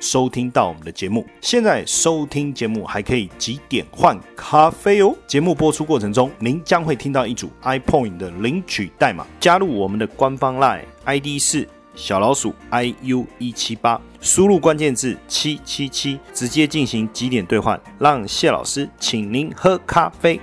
收听到我们的节目，现在收听节目还可以几点换咖啡哦。节目播出过程中，您将会听到一组 iPoint 的领取代码，加入我们的官方 Line ID 是小老鼠 iu 一七八，输入关键字七七七，直接进行几点兑换，让谢老师请您喝咖啡。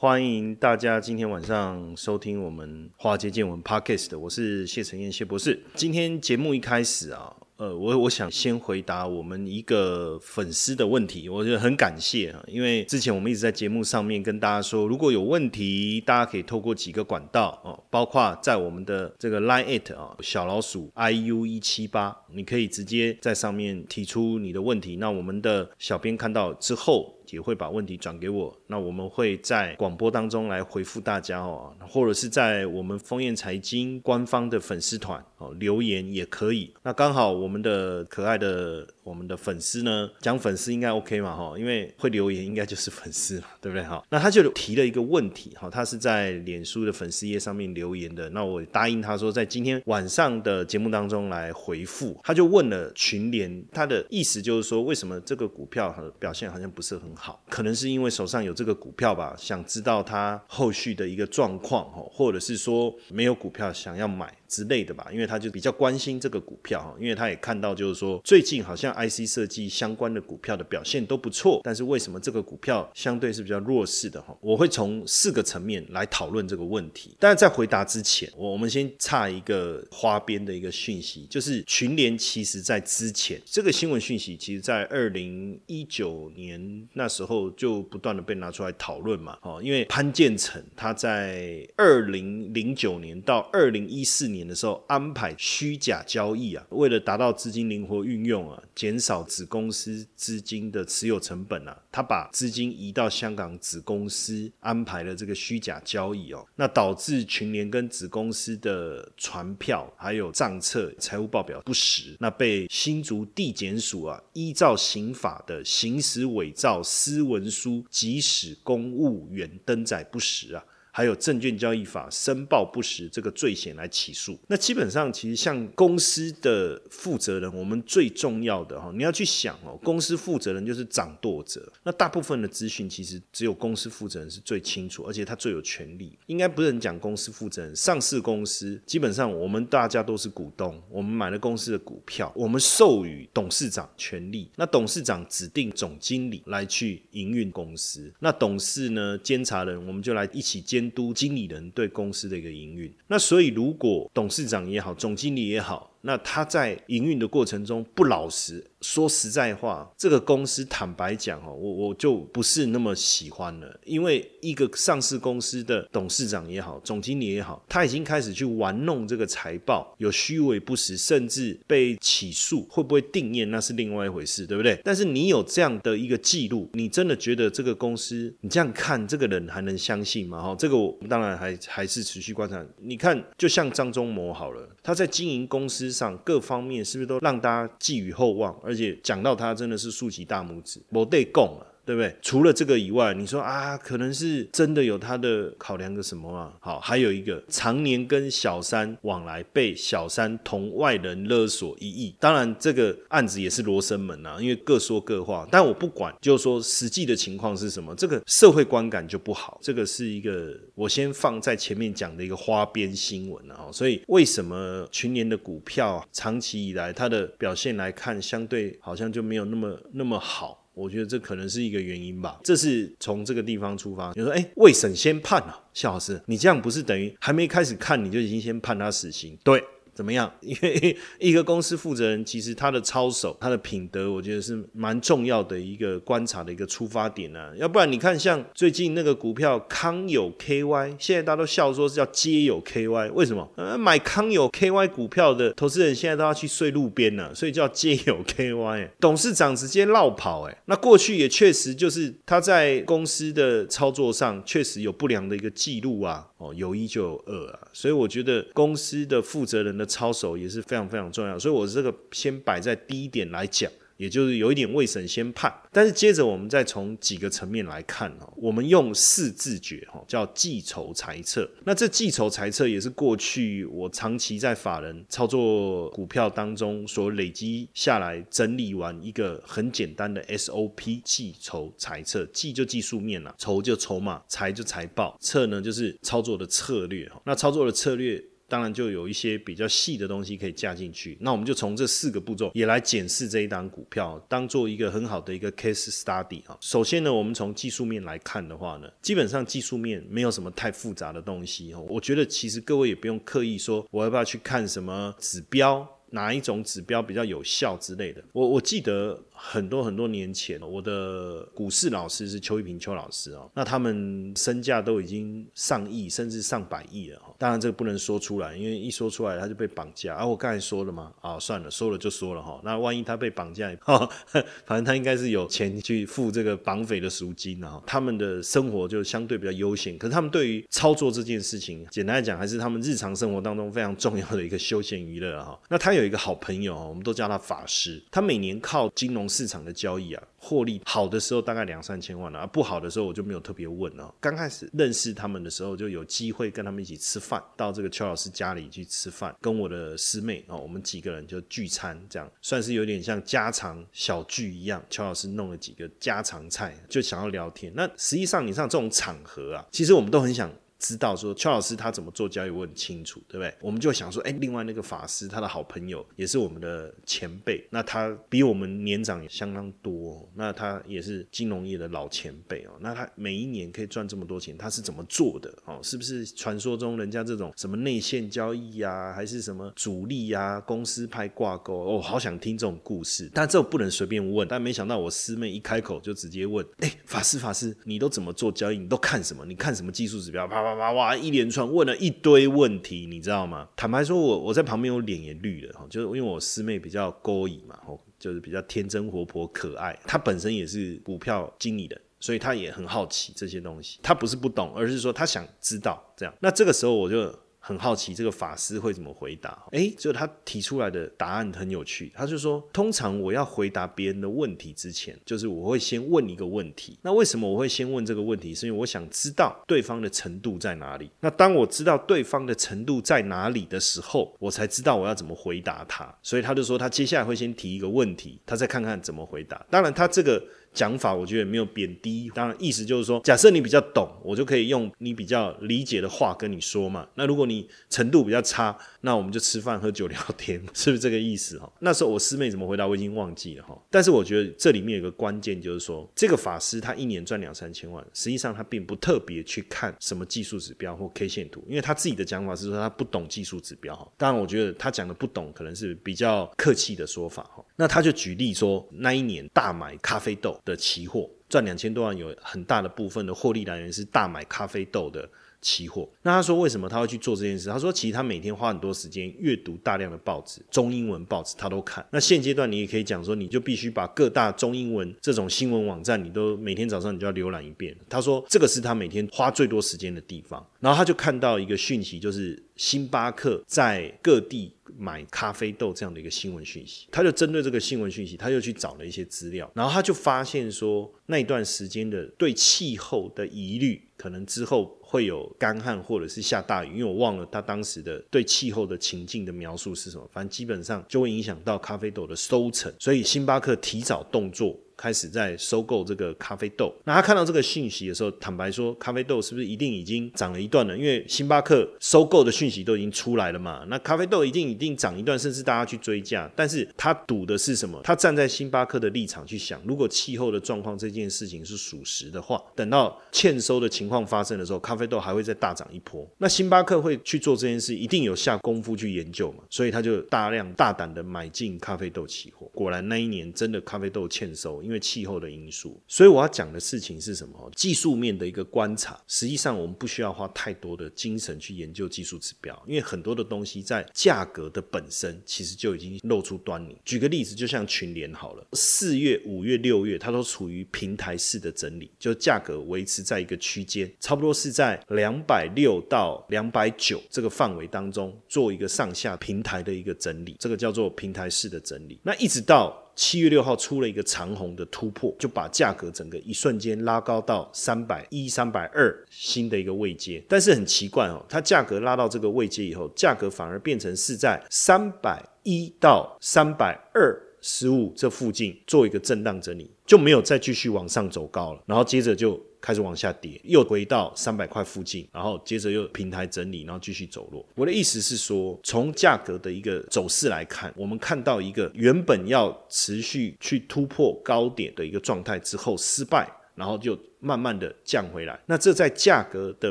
欢迎大家今天晚上收听我们华尔街见闻 Podcast，我是谢承彦谢博士。今天节目一开始啊。呃，我我想先回答我们一个粉丝的问题，我觉得很感谢啊，因为之前我们一直在节目上面跟大家说，如果有问题，大家可以透过几个管道哦，包括在我们的这个 Line It 啊，小老鼠 iu 一七八，你可以直接在上面提出你的问题，那我们的小编看到之后也会把问题转给我，那我们会在广播当中来回复大家哦，或者是在我们丰燕财经官方的粉丝团哦留言也可以，那刚好。我们的可爱的我们的粉丝呢，讲粉丝应该 OK 嘛哈，因为会留言应该就是粉丝嘛，对不对哈？那他就提了一个问题哈，他是在脸书的粉丝页上面留言的，那我答应他说在今天晚上的节目当中来回复。他就问了群联，他的意思就是说，为什么这个股票表现好像不是很好？可能是因为手上有这个股票吧，想知道他后续的一个状况哈，或者是说没有股票想要买。之类的吧，因为他就比较关心这个股票哈，因为他也看到就是说最近好像 IC 设计相关的股票的表现都不错，但是为什么这个股票相对是比较弱势的哈？我会从四个层面来讨论这个问题。但是在回答之前，我我们先差一个花边的一个讯息，就是群联其实在之前这个新闻讯息，其实在二零一九年那时候就不断的被拿出来讨论嘛，哦，因为潘建成他在二零零九年到二零一四年。年的时候安排虚假交易啊，为了达到资金灵活运用啊，减少子公司资金的持有成本啊，他把资金移到香港子公司，安排了这个虚假交易哦，那导致群联跟子公司的传票还有账册、财务报表不实，那被新竹地检署啊依照刑法的行使伪造私文书、即使公务员登载不实啊。还有证券交易法申报不实这个罪嫌来起诉，那基本上其实像公司的负责人，我们最重要的哈，你要去想哦，公司负责人就是掌舵者，那大部分的资讯其实只有公司负责人是最清楚，而且他最有权利。应该不能讲公司负责人，上市公司基本上我们大家都是股东，我们买了公司的股票，我们授予董事长权利，那董事长指定总经理来去营运公司，那董事呢监察人，我们就来一起监。督经理人对公司的一个营运，那所以如果董事长也好，总经理也好。那他在营运的过程中不老实，说实在话，这个公司坦白讲哦，我我就不是那么喜欢了。因为一个上市公司的董事长也好，总经理也好，他已经开始去玩弄这个财报，有虚伪不实，甚至被起诉，会不会定验那是另外一回事，对不对？但是你有这样的一个记录，你真的觉得这个公司，你这样看这个人还能相信吗？哈，这个我当然还还是持续观察。你看，就像张忠谋好了，他在经营公司。上各方面是不是都让大家寄予厚望？而且讲到他真的是竖起大拇指，我得供了。对不对？除了这个以外，你说啊，可能是真的有他的考量个什么啊？好，还有一个常年跟小三往来，被小三同外人勒索一亿。当然，这个案子也是罗生门啊，因为各说各话。但我不管，就是说实际的情况是什么，这个社会观感就不好。这个是一个我先放在前面讲的一个花边新闻啊。所以为什么群年的股票长期以来它的表现来看，相对好像就没有那么那么好？我觉得这可能是一个原因吧，这是从这个地方出发。你说，哎，未审先判啊，夏老师，你这样不是等于还没开始看你就已经先判他死刑？对。怎么样？因为一个公司负责人其实他的操守、他的品德，我觉得是蛮重要的一个观察的一个出发点啊。要不然你看，像最近那个股票康友 KY，现在大家都笑说是叫皆有 KY，为什么？呃，买康友 KY 股票的投资人现在都要去睡路边了，所以叫皆有 KY。董事长直接绕跑，哎，那过去也确实就是他在公司的操作上确实有不良的一个记录啊。哦，有一就有二啊，所以我觉得公司的负责人的操守也是非常非常重要，所以我这个先摆在第一点来讲。也就是有一点未审先判，但是接着我们再从几个层面来看哦，我们用四字诀哈，叫计筹裁测。那这计筹裁测也是过去我长期在法人操作股票当中所累积下来整理完一个很简单的 SOP 计筹裁测。计就技术面了，筹就筹码，裁就财报，测呢就是操作的策略哈。那操作的策略。当然就有一些比较细的东西可以加进去，那我们就从这四个步骤也来检视这一档股票，当做一个很好的一个 case study 啊。首先呢，我们从技术面来看的话呢，基本上技术面没有什么太复杂的东西哦。我觉得其实各位也不用刻意说我要不要去看什么指标，哪一种指标比较有效之类的。我我记得。很多很多年前，我的股市老师是邱一平邱老师哦，那他们身价都已经上亿甚至上百亿了哈。当然这个不能说出来，因为一说出来他就被绑架。啊，我刚才说了嘛，啊，算了，说了就说了哈。那万一他被绑架，哈，反正他应该是有钱去付这个绑匪的赎金啊。他们的生活就相对比较悠闲，可是他们对于操作这件事情，简单来讲，还是他们日常生活当中非常重要的一个休闲娱乐哈。那他有一个好朋友，我们都叫他法师，他每年靠金融。市场的交易啊，获利好的时候大概两三千万了，而不好的时候我就没有特别问了。刚开始认识他们的时候，就有机会跟他们一起吃饭，到这个邱老师家里去吃饭，跟我的师妹哦，我们几个人就聚餐，这样算是有点像家常小聚一样。邱老师弄了几个家常菜，就想要聊天。那实际上你像这种场合啊，其实我们都很想。知道说邱老师他怎么做交易，我很清楚，对不对？我们就想说，哎，另外那个法师他的好朋友也是我们的前辈，那他比我们年长也相当多，那他也是金融业的老前辈哦。那他每一年可以赚这么多钱，他是怎么做的？哦，是不是传说中人家这种什么内线交易呀，还是什么主力呀，公司派挂钩？哦，好想听这种故事，但这不能随便问。但没想到我师妹一开口就直接问，哎，法师法师，你都怎么做交易？你都看什么？你看什么技术指标？啪。哇哇哇！一连串问了一堆问题，你知道吗？坦白说，我我在旁边，我脸也绿了哈，就是因为我师妹比较勾引嘛，吼，就是比较天真活泼可爱。她本身也是股票经理的，所以她也很好奇这些东西。她不是不懂，而是说她想知道这样。那这个时候我就。很好奇这个法师会怎么回答？诶，就他提出来的答案很有趣。他就说，通常我要回答别人的问题之前，就是我会先问一个问题。那为什么我会先问这个问题？是因为我想知道对方的程度在哪里。那当我知道对方的程度在哪里的时候，我才知道我要怎么回答他。所以他就说，他接下来会先提一个问题，他再看看怎么回答。当然，他这个。讲法我觉得没有贬低，当然意思就是说，假设你比较懂，我就可以用你比较理解的话跟你说嘛。那如果你程度比较差，那我们就吃饭喝酒聊天，是不是这个意思哈？那时候我师妹怎么回答我已经忘记了哈。但是我觉得这里面有个关键就是说，这个法师他一年赚两三千万，实际上他并不特别去看什么技术指标或 K 线图，因为他自己的讲法是说他不懂技术指标哈。当然我觉得他讲的不懂可能是比较客气的说法哈。那他就举例说，那一年大买咖啡豆的期货赚两千多万，有很大的部分的获利来源是大买咖啡豆的。期货，那他说为什么他会去做这件事？他说其实他每天花很多时间阅读大量的报纸，中英文报纸他都看。那现阶段你也可以讲说，你就必须把各大中英文这种新闻网站，你都每天早上你就要浏览一遍。他说这个是他每天花最多时间的地方。然后他就看到一个讯息，就是星巴克在各地买咖啡豆这样的一个新闻讯息。他就针对这个新闻讯息，他就去找了一些资料，然后他就发现说那一段时间的对气候的疑虑，可能之后。会有干旱或者是下大雨，因为我忘了他当时的对气候的情境的描述是什么。反正基本上就会影响到咖啡豆的收成，所以星巴克提早动作。开始在收购这个咖啡豆。那他看到这个讯息的时候，坦白说，咖啡豆是不是一定已经涨了一段了？因为星巴克收购的讯息都已经出来了嘛，那咖啡豆一定一定涨一段，甚至大家去追价。但是他赌的是什么？他站在星巴克的立场去想，如果气候的状况这件事情是属实的话，等到欠收的情况发生的时候，咖啡豆还会再大涨一波。那星巴克会去做这件事，一定有下功夫去研究嘛，所以他就大量大胆的买进咖啡豆期货。果然那一年真的咖啡豆欠收，因为气候的因素。所以我要讲的事情是什么？技术面的一个观察。实际上我们不需要花太多的精神去研究技术指标，因为很多的东西在价格的本身其实就已经露出端倪。举个例子，就像群联好了，四月、五月、六月，它都处于平台式的整理，就价格维持在一个区间，差不多是在两百六到两百九这个范围当中做一个上下平台的一个整理，这个叫做平台式的整理。那一直到。七月六号出了一个长虹的突破，就把价格整个一瞬间拉高到三百一、三百二新的一个位阶。但是很奇怪哦，它价格拉到这个位阶以后，价格反而变成是在三百一到三百二十五这附近做一个震荡整理，就没有再继续往上走高了。然后接着就。开始往下跌，又回到三百块附近，然后接着又平台整理，然后继续走弱。我的意思是说，从价格的一个走势来看，我们看到一个原本要持续去突破高点的一个状态之后失败。然后就慢慢的降回来，那这在价格的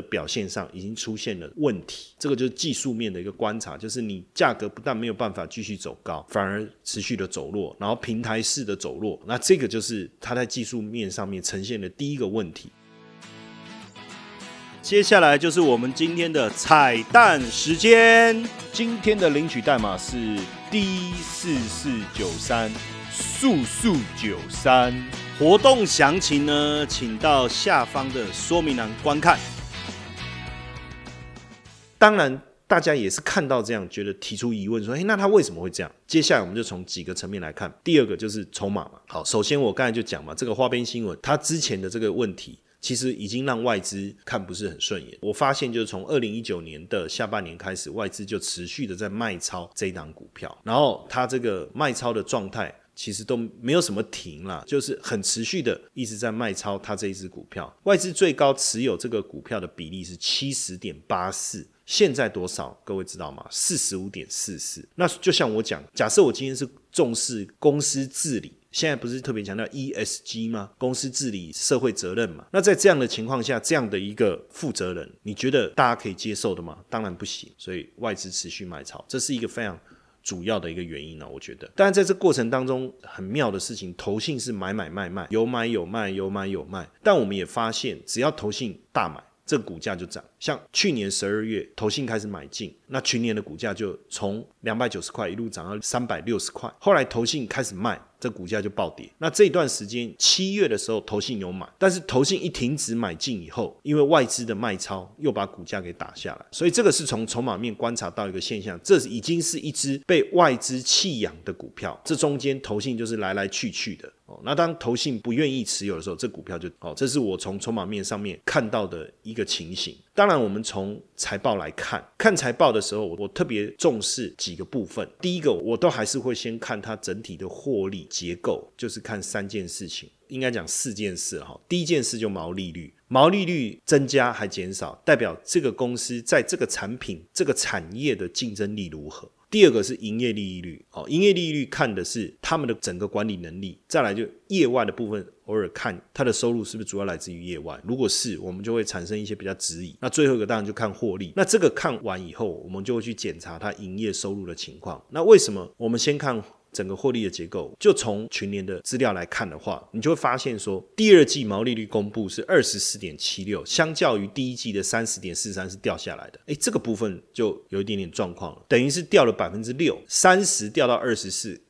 表现上已经出现了问题，这个就是技术面的一个观察，就是你价格不但没有办法继续走高，反而持续的走弱，然后平台式的走弱，那这个就是它在技术面上面呈现的第一个问题。接下来就是我们今天的彩蛋时间，今天的领取代码是 D 四四九三。速速九三活动详情呢，请到下方的说明栏观看。当然，大家也是看到这样，觉得提出疑问，说：“哎，那他为什么会这样？”接下来我们就从几个层面来看。第二个就是筹码嘛。好，首先我刚才就讲嘛，这个花边新闻，它之前的这个问题，其实已经让外资看不是很顺眼。我发现，就是从二零一九年的下半年开始，外资就持续的在卖超这一档股票，然后它这个卖超的状态。其实都没有什么停了，就是很持续的一直在卖超它这一只股票。外资最高持有这个股票的比例是七十点八四，现在多少？各位知道吗？四十五点四四。那就像我讲，假设我今天是重视公司治理，现在不是特别强调 ESG 吗？公司治理、社会责任嘛。那在这样的情况下，这样的一个负责人，你觉得大家可以接受的吗？当然不行。所以外资持续买超，这是一个非常。主要的一个原因呢，我觉得，当然在这过程当中很妙的事情，投信是买买卖卖，有买有卖，有买有卖。但我们也发现，只要投信大买，这股价就涨。像去年十二月，投信开始买进，那去年的股价就从两百九十块一路涨到三百六十块。后来投信开始卖。这股价就暴跌。那这段时间，七月的时候，投信有买，但是投信一停止买进以后，因为外资的卖超，又把股价给打下来。所以这个是从筹码面观察到一个现象，这已经是一只被外资弃养的股票。这中间投信就是来来去去的哦。那当投信不愿意持有的时候，这股票就哦，这是我从筹码面上面看到的一个情形。当然，我们从财报来看，看财报的时候，我特别重视几个部分。第一个，我都还是会先看它整体的获利结构，就是看三件事情，应该讲四件事哈。第一件事就毛利率，毛利率增加还减少，代表这个公司在这个产品、这个产业的竞争力如何。第二个是营业利率，哦，营业利率看的是他们的整个管理能力。再来就业外的部分，偶尔看它的收入是不是主要来自于业外。如果是，我们就会产生一些比较质疑。那最后一个当然就看获利。那这个看完以后，我们就会去检查它营业收入的情况。那为什么我们先看？整个获利的结构，就从群联的资料来看的话，你就会发现说，第二季毛利率公布是二十四点七六，相较于第一季的三十点四三是掉下来的。诶，这个部分就有一点点状况了，等于是掉了百分之六，三十掉到二十四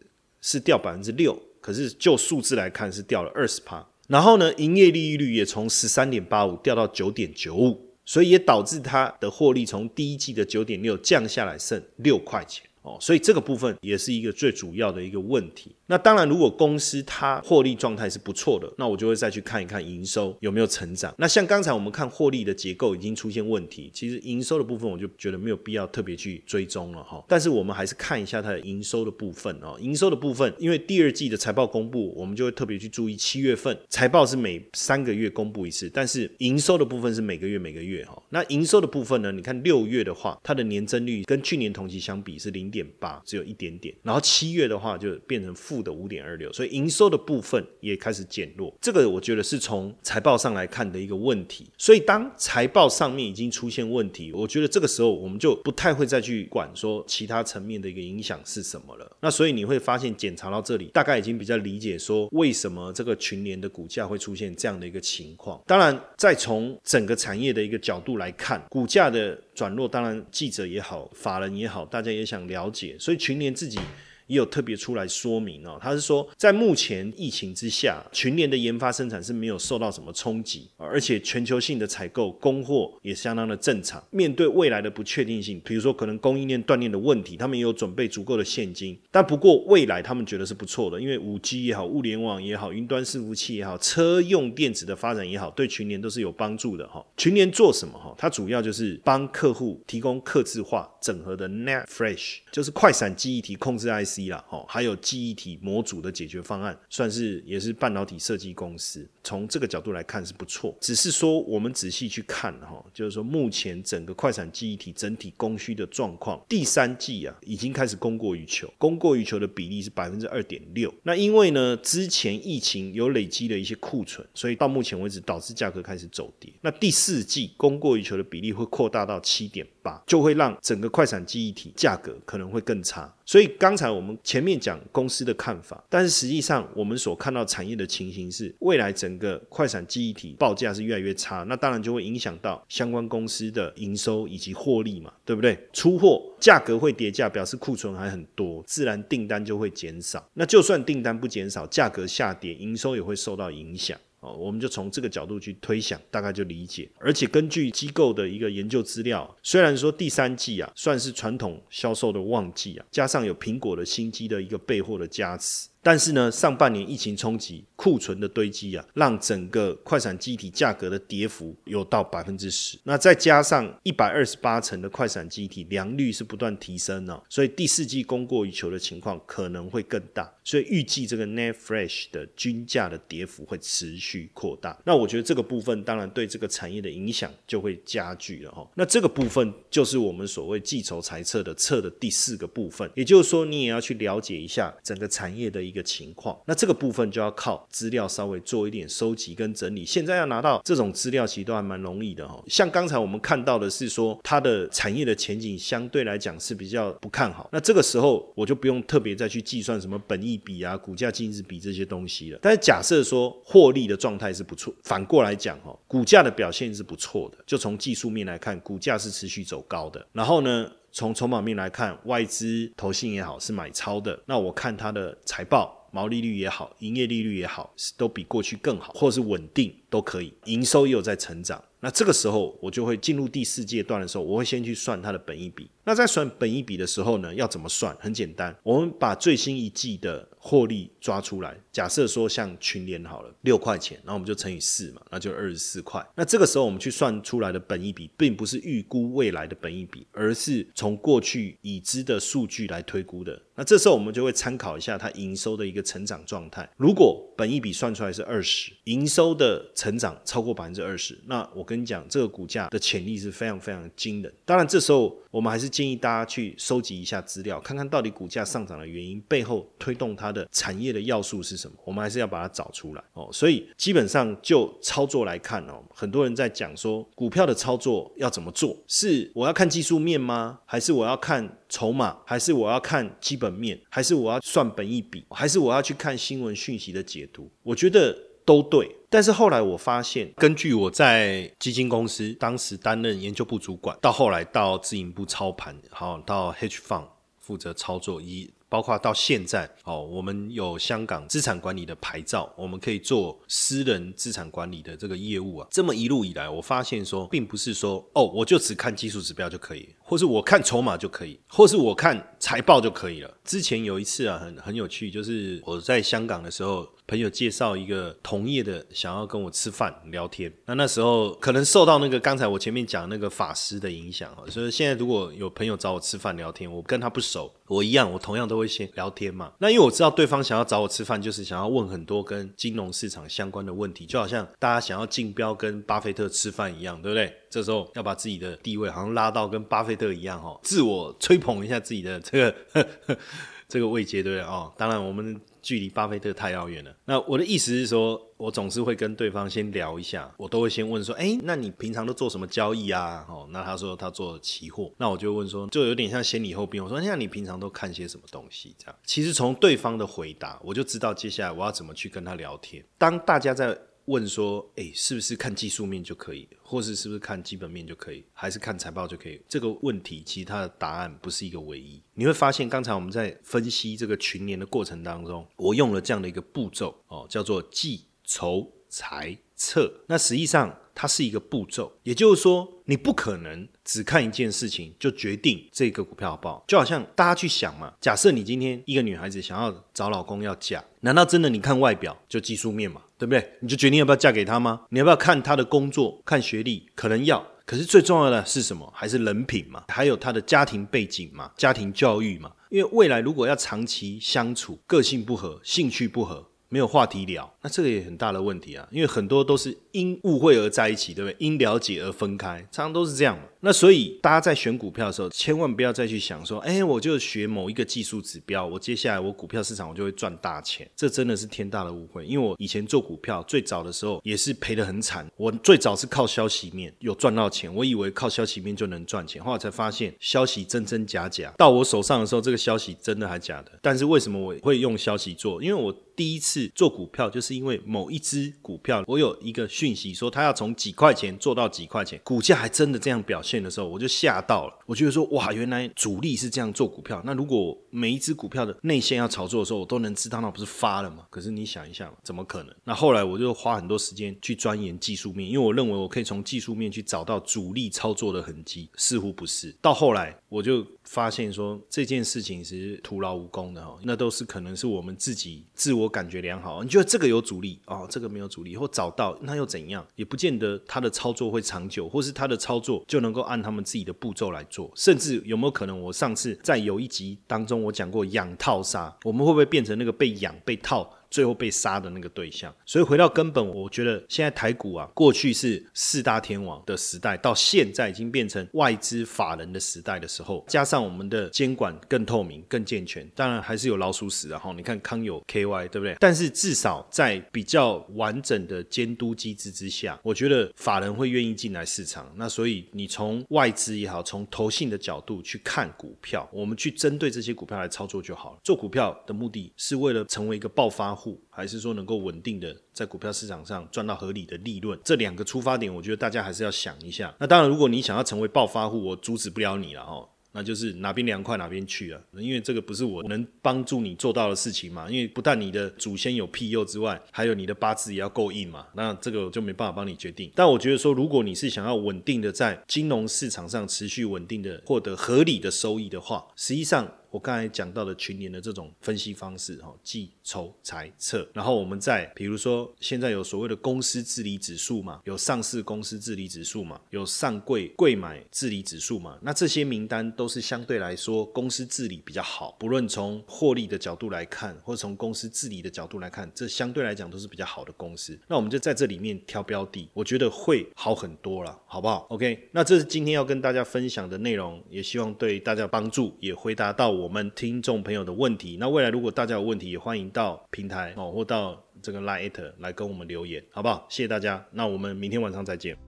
是掉百分之六，可是就数字来看是掉了二十趴。然后呢，营业利率也从十三点八五掉到九点九五，所以也导致它的获利从第一季的九点六降下来剩六块钱。哦，所以这个部分也是一个最主要的一个问题。那当然，如果公司它获利状态是不错的，那我就会再去看一看营收有没有成长。那像刚才我们看获利的结构已经出现问题，其实营收的部分我就觉得没有必要特别去追踪了哈。但是我们还是看一下它的营收的部分哦。营收的部分，因为第二季的财报公布，我们就会特别去注意七月份财报是每三个月公布一次，但是营收的部分是每个月每个月哈。那营收的部分呢？你看六月的话，它的年增率跟去年同期相比是零点八，只有一点点。然后七月的话就变成负。的五点二六，所以营收的部分也开始减弱，这个我觉得是从财报上来看的一个问题。所以当财报上面已经出现问题，我觉得这个时候我们就不太会再去管说其他层面的一个影响是什么了。那所以你会发现检查到这里，大概已经比较理解说为什么这个群联的股价会出现这样的一个情况。当然，再从整个产业的一个角度来看，股价的转弱，当然记者也好，法人也好，大家也想了解，所以群联自己。也有特别出来说明哦，他是说，在目前疫情之下，群联的研发生产是没有受到什么冲击，而且全球性的采购供货也相当的正常。面对未来的不确定性，比如说可能供应链断裂的问题，他们也有准备足够的现金。但不过未来他们觉得是不错的，因为五 G 也好，物联网也好，云端伺服器也好，车用电子的发展也好，对群联都是有帮助的哈。群联做什么哈？它主要就是帮客户提供客制化整合的 Net Fresh，就是快闪记忆体控制 IC。啦，哦，还有记忆体模组的解决方案，算是也是半导体设计公司。从这个角度来看是不错，只是说我们仔细去看哈，就是说目前整个快闪记忆体整体供需的状况，第三季啊已经开始供过于求，供过于求的比例是百分之二点六。那因为呢之前疫情有累积的一些库存，所以到目前为止导致价格开始走跌。那第四季供过于求的比例会扩大到七点八，就会让整个快闪记忆体价格可能会更差。所以刚才我们前面讲公司的看法，但是实际上我们所看到产业的情形是，未来整个快闪记忆体报价是越来越差，那当然就会影响到相关公司的营收以及获利嘛，对不对？出货价格会跌价，表示库存还很多，自然订单就会减少。那就算订单不减少，价格下跌，营收也会受到影响。哦，我们就从这个角度去推想，大概就理解。而且根据机构的一个研究资料，虽然说第三季啊算是传统销售的旺季啊，加上有苹果的新机的一个备货的加持。但是呢，上半年疫情冲击，库存的堆积啊，让整个快闪机体价格的跌幅有到百分之十。那再加上一百二十八层的快闪机体良率是不断提升呢，所以第四季供过于求的情况可能会更大。所以预计这个 Net Fresh 的均价的跌幅会持续扩大。那我觉得这个部分当然对这个产业的影响就会加剧了哈。那这个部分就是我们所谓计筹裁测的测的第四个部分，也就是说你也要去了解一下整个产业的一个情况，那这个部分就要靠资料稍微做一点收集跟整理。现在要拿到这种资料，其实都还蛮容易的哈。像刚才我们看到的是说，它的产业的前景相对来讲是比较不看好。那这个时候我就不用特别再去计算什么本益比啊、股价净值比这些东西了。但是假设说获利的状态是不错，反过来讲哈，股价的表现是不错的。就从技术面来看，股价是持续走高的。然后呢？从筹码面来看，外资投信也好是买超的。那我看它的财报，毛利率也好，营业利率也好，都比过去更好，或是稳定都可以。营收也有在成长。那这个时候，我就会进入第四阶段的时候，我会先去算它的本益比。那在算本益比的时候呢，要怎么算？很简单，我们把最新一季的获利抓出来。假设说像群联好了，六块钱，然后我们就乘以四嘛，那就二十四块。那这个时候我们去算出来的本益比，并不是预估未来的本益比，而是从过去已知的数据来推估的。那这时候我们就会参考一下它营收的一个成长状态。如果本益比算出来是二十，营收的成长超过百分之二十，那我跟你讲，这个股价的潜力是非常非常惊人。当然，这时候我们还是建议大家去收集一下资料，看看到底股价上涨的原因背后推动它的产业的要素是什么。我们还是要把它找出来哦。所以基本上就操作来看哦，很多人在讲说股票的操作要怎么做？是我要看技术面吗？还是我要看筹码？还是我要看基本面？还是我要算本一比？还是我要去看新闻讯息的解读？我觉得。都对，但是后来我发现，根据我在基金公司当时担任研究部主管，到后来到自营部操盘，好到 H Fund 负责操作，以包括到现在哦，我们有香港资产管理的牌照，我们可以做私人资产管理的这个业务啊。这么一路以来，我发现说，并不是说哦，我就只看技术指标就可以，或是我看筹码就可以，或是我看财报就可以了。之前有一次啊，很很有趣，就是我在香港的时候。朋友介绍一个同业的，想要跟我吃饭聊天。那那时候可能受到那个刚才我前面讲那个法师的影响哈，所以现在如果有朋友找我吃饭聊天，我跟他不熟，我一样，我同样都会先聊天嘛。那因为我知道对方想要找我吃饭，就是想要问很多跟金融市场相关的问题，就好像大家想要竞标跟巴菲特吃饭一样，对不对？这时候要把自己的地位好像拉到跟巴菲特一样哈，自我吹捧一下自己的这个 这个位阶，对不对哦？当然我们。距离巴菲特太遥远了。那我的意思是说，我总是会跟对方先聊一下，我都会先问说：“哎，那你平常都做什么交易啊？”哦，那他说他做期货，那我就问说，就有点像先礼后兵。我说：“那你平常都看些什么东西？”这样，其实从对方的回答，我就知道接下来我要怎么去跟他聊天。当大家在。问说，哎，是不是看技术面就可以，或是是不是看基本面就可以，还是看财报就可以？这个问题其实它的答案不是一个唯一。你会发现，刚才我们在分析这个群联的过程当中，我用了这样的一个步骤哦，叫做计筹财测。那实际上它是一个步骤，也就是说，你不可能只看一件事情就决定这个股票好不好。就好像大家去想嘛，假设你今天一个女孩子想要找老公要嫁，难道真的你看外表就技术面嘛？对不对？你就决定要不要嫁给他吗？你要不要看他的工作、看学历？可能要，可是最重要的是什么？还是人品嘛？还有他的家庭背景嘛？家庭教育嘛？因为未来如果要长期相处，个性不合、兴趣不合。没有话题聊，那这个也很大的问题啊，因为很多都是因误会而在一起，对不对？因了解而分开，常常都是这样。那所以大家在选股票的时候，千万不要再去想说，哎，我就学某一个技术指标，我接下来我股票市场我就会赚大钱，这真的是天大的误会。因为我以前做股票最早的时候也是赔得很惨，我最早是靠消息面有赚到钱，我以为靠消息面就能赚钱，后来才发现消息真真假假，到我手上的时候，这个消息真的还假的。但是为什么我会用消息做？因为我第一次做股票，就是因为某一只股票，我有一个讯息说它要从几块钱做到几块钱，股价还真的这样表现线的时候，我就吓到了。我觉得说哇，原来主力是这样做股票。那如果每一只股票的内线要炒作的时候，我都能知道，那不是发了吗？可是你想一下，怎么可能？那后来我就花很多时间去钻研技术面，因为我认为我可以从技术面去找到主力操作的痕迹，似乎不是。到后来我就。发现说这件事情是徒劳无功的哈，那都是可能是我们自己自我感觉良好，你觉得这个有阻力哦，这个没有阻力，或找到那又怎样？也不见得他的操作会长久，或是他的操作就能够按他们自己的步骤来做，甚至有没有可能？我上次在有一集当中我讲过养套杀，我们会不会变成那个被养被套？最后被杀的那个对象，所以回到根本，我觉得现在台股啊，过去是四大天王的时代，到现在已经变成外资法人的时代的时候，加上我们的监管更透明、更健全，当然还是有老鼠屎，然后你看康有 KY 对不对？但是至少在比较完整的监督机制之下，我觉得法人会愿意进来市场。那所以你从外资也好，从投信的角度去看股票，我们去针对这些股票来操作就好了。做股票的目的是为了成为一个爆发。户还是说能够稳定的在股票市场上赚到合理的利润，这两个出发点，我觉得大家还是要想一下。那当然，如果你想要成为暴发户，我阻止不了你了哦。那就是哪边凉快哪边去啊，因为这个不是我能帮助你做到的事情嘛。因为不但你的祖先有庇佑之外，还有你的八字也要够硬嘛。那这个就没办法帮你决定。但我觉得说，如果你是想要稳定的在金融市场上持续稳定的获得合理的收益的话，实际上。我刚才讲到的群联的这种分析方式，哈，计筹财、策，然后我们再比如说，现在有所谓的公司治理指数嘛，有上市公司治理指数嘛，有上柜柜买治理指数嘛，那这些名单都是相对来说公司治理比较好，不论从获利的角度来看，或从公司治理的角度来看，这相对来讲都是比较好的公司。那我们就在这里面挑标的，我觉得会好很多了，好不好？OK，那这是今天要跟大家分享的内容，也希望对大家帮助，也回答到。我们听众朋友的问题，那未来如果大家有问题，也欢迎到平台哦，或到这个 Line 来跟我们留言，好不好？谢谢大家，那我们明天晚上再见。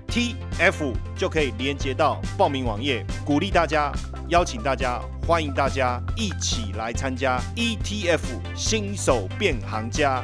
T F 就可以连接到报名网页，鼓励大家。邀请大家，欢迎大家一起来参加 ETF 新手变行家。